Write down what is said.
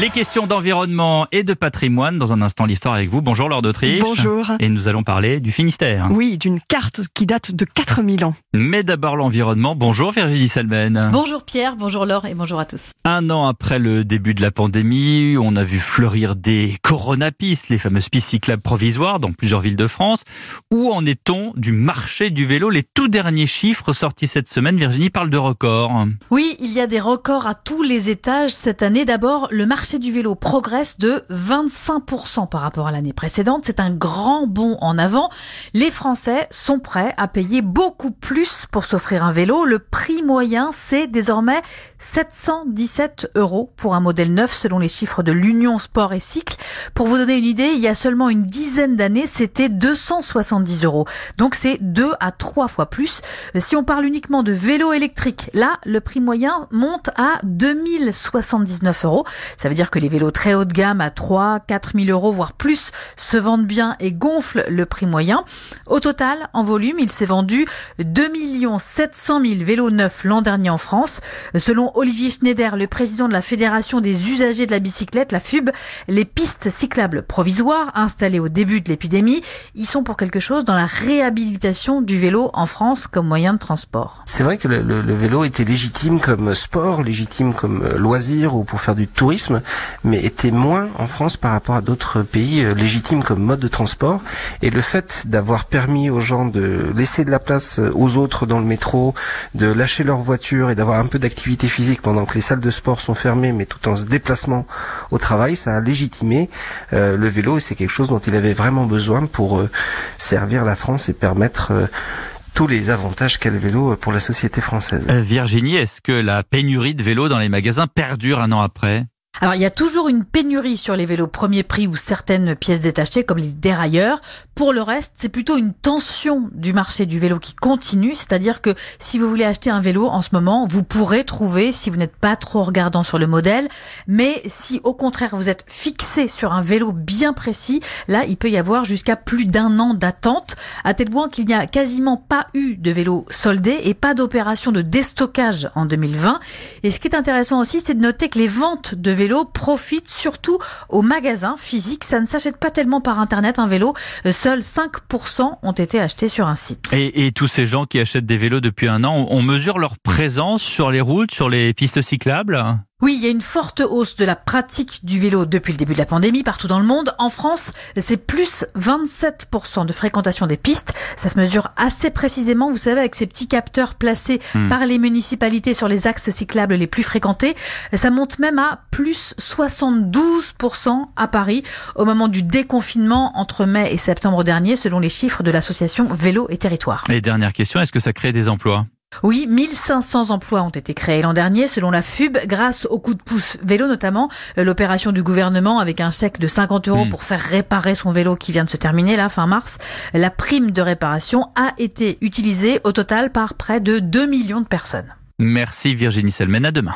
Les questions d'environnement et de patrimoine dans un instant l'histoire avec vous. Bonjour Laure d'Autriche. Bonjour. Et nous allons parler du Finistère. Oui, d'une carte qui date de 4000 ans. Mais d'abord l'environnement. Bonjour Virginie Salmen. Bonjour Pierre, bonjour Laure et bonjour à tous. Un an après le début de la pandémie, on a vu fleurir des coronapistes, les fameuses pistes cyclables provisoires dans plusieurs villes de France. Où en est-on du marché du vélo? Les tout derniers chiffres sortis cette semaine, Virginie parle de records. Oui, il y a des records à tous les étages cette année. D'abord, le marché du vélo progresse de 25% par rapport à l'année précédente. C'est un grand bond en avant. Les Français sont prêts à payer beaucoup plus pour s'offrir un vélo. Le prix moyen, c'est désormais 717 euros pour un modèle neuf selon les chiffres de l'Union Sport et Cycle. Pour vous donner une idée, il y a seulement une dizaine d'années, c'était 270 euros. Donc c'est deux à trois fois plus. Si on parle uniquement de vélo électrique, là, le prix moyen monte à 2079 euros. Ça veut dire que les vélos très haut de gamme à 3, 4 000 euros, voire plus, se vendent bien et gonflent le prix moyen. Au total, en volume, il s'est vendu 2 700 000 vélos neufs l'an dernier en France. Selon Olivier Schneider, le président de la Fédération des usagers de la bicyclette, la FUB, les pistes cyclables provisoires installées au début de l'épidémie, y sont pour quelque chose dans la réhabilitation du vélo en France comme moyen de transport. C'est vrai que le, vélo était légitime comme sport, légitime comme loisir ou pour faire du tourisme mais était moins en France par rapport à d'autres pays euh, légitimes comme mode de transport. Et le fait d'avoir permis aux gens de laisser de la place euh, aux autres dans le métro, de lâcher leur voiture et d'avoir un peu d'activité physique pendant que les salles de sport sont fermées, mais tout en se déplacement au travail, ça a légitimé euh, le vélo et c'est quelque chose dont il avait vraiment besoin pour servir la France et permettre tous les avantages qu'a le vélo pour la société française. Virginie, est-ce que la pénurie de vélos dans les magasins perdure un an après? Alors il y a toujours une pénurie sur les vélos premier prix ou certaines pièces détachées comme les dérailleurs. Pour le reste, c'est plutôt une tension du marché du vélo qui continue, c'est-à-dire que si vous voulez acheter un vélo en ce moment, vous pourrez trouver si vous n'êtes pas trop regardant sur le modèle, mais si au contraire vous êtes fixé sur un vélo bien précis, là il peut y avoir jusqu'à plus d'un an d'attente, à tel point qu'il n'y a quasiment pas eu de vélo soldé et pas d'opération de déstockage en 2020. Et ce qui est intéressant aussi, c'est de noter que les ventes de vélo profite surtout aux magasins physiques. Ça ne s'achète pas tellement par Internet un vélo. Euh, seuls 5% ont été achetés sur un site. Et, tous ces gens qui achètent des vélos depuis un an, on mesure leur présence sur les routes, sur les pistes cyclables? Oui, il y a une forte hausse de la pratique du vélo depuis le début de la pandémie partout dans le monde. En France, c'est plus 27% de fréquentation des pistes. Ça se mesure assez précisément, vous savez, avec ces petits capteurs placés hmm. par les municipalités sur les axes cyclables les plus fréquentés. Ça monte même à plus 72% à Paris au moment du déconfinement entre mai et septembre dernier, selon les chiffres de l'association Vélo et Territoire. Et dernière question, est-ce que ça crée des emplois? Oui, 1500 emplois ont été créés l'an dernier selon la FUB grâce au coup de pouce vélo notamment, euh, l'opération du gouvernement avec un chèque de 50 euros hmm. pour faire réparer son vélo qui vient de se terminer là fin mars. La prime de réparation a été utilisée au total par près de 2 millions de personnes. Merci Virginie Selmen, à demain.